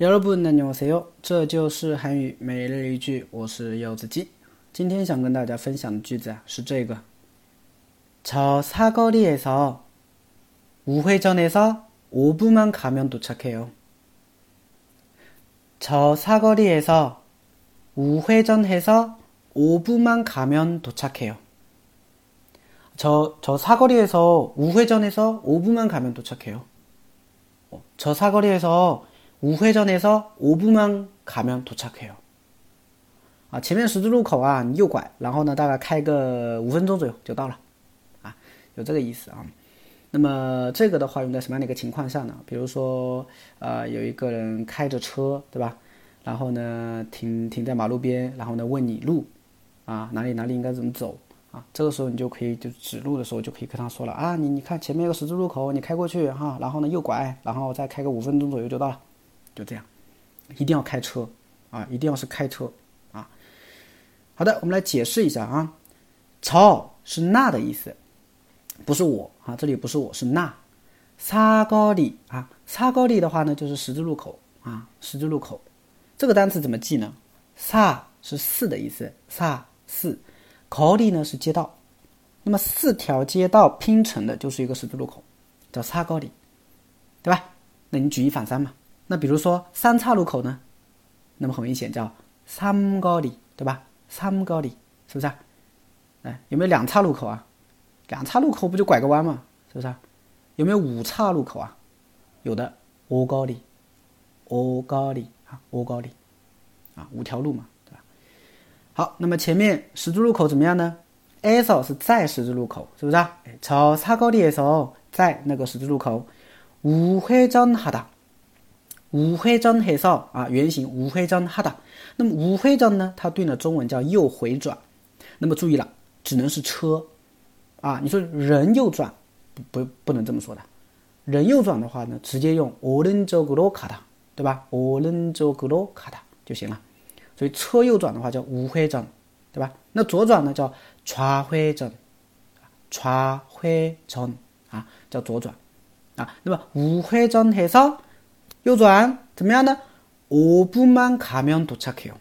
여러분안녕하세요，这就是韩语每日一句，我是柚子鸡。今天想跟大家分享的句子啊是这个：저사거리에서우회전해서5분만가면도착해요。저사거리에서우회전해서5분만가면도착해요。 저, 저 사거리에서 우회전해서 5분만 가면 도착해요. 어, 저 사거리에서 우회전해서 5분만 가면 도착해요. 啊，前面十字路口啊，你右拐，然后呢，大概开个五分钟左右就到了，啊，有这个意思啊。那么这个的话用在什么样的一个情况下呢？比如说，呃，有一个人开着车，对吧？然后呢，停停在马路边，然后呢问你路，啊，哪里哪里应该怎么走？啊，这个时候你就可以就指路的时候就可以跟他说了啊，你你看前面有个十字路口，你开过去哈，然后呢右拐，然后再开个五分钟左右就到了， 就这样，一定要开车啊，一定要是开车啊。好的，我们来解释一下啊，朝是那的意思，不是我啊，这里不是我是那，沙高里啊，沙高里的话呢就是十字路口啊，十字路口，这个单词怎么记呢？沙是四的意思，沙四。口里呢是街道，那么四条街道拼成的就是一个十字路口，叫叉高里，对吧？那你举一反三嘛。那比如说三岔路口呢，那么很明显叫三高里，对吧？三高里是不是？哎，有没有两岔路口啊？两岔路口不就拐个弯嘛，是不是？有没有五岔路口啊？有的，五高里，五高里啊，五高里啊，五条路嘛。好，那么前面十字路口怎么样呢？eso 是在十字路口，是不是啊？朝사거리에서在那个十字路口，우회전하 다， 우회전해서啊，原型우회전하 다。 那么우회전呢，它对应的中文叫右回转。那么注意了，只能是车啊。你说人右转，不不不能这么说的。人右转的话呢，直接用오른쪽으로가 다， 对吧？오른쪽으로가다就行了。所以车右转的话叫无回转，对吧？那左转呢叫좌회 전， 좌회 전， 啊，叫左转，啊，那么无回转해서 右转怎么样呢？五분만가면도착해 요。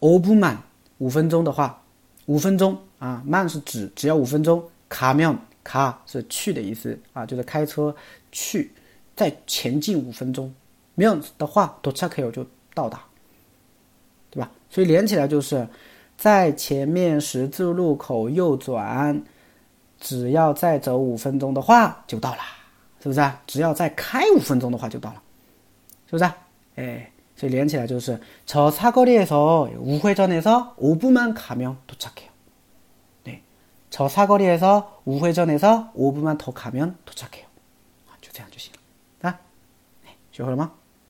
五分만五分钟的话，五分钟啊，만是指只要五分钟，가면 가是去的意思啊，就是开车去，再前进五分钟，면的话도착해요就到达。对吧？所以连起来就是，在前面十字路口右转，只要再走五分钟的话就到了，是不是啊？只要再开五分钟的话就到了， 是不是？哎，所以连起来就是저사거리에서우회전해서5분만가면도착해요对，저사거리에서우회전해서5분만더가면도착해요啊，就这样就行了啊。哎，学会了吗？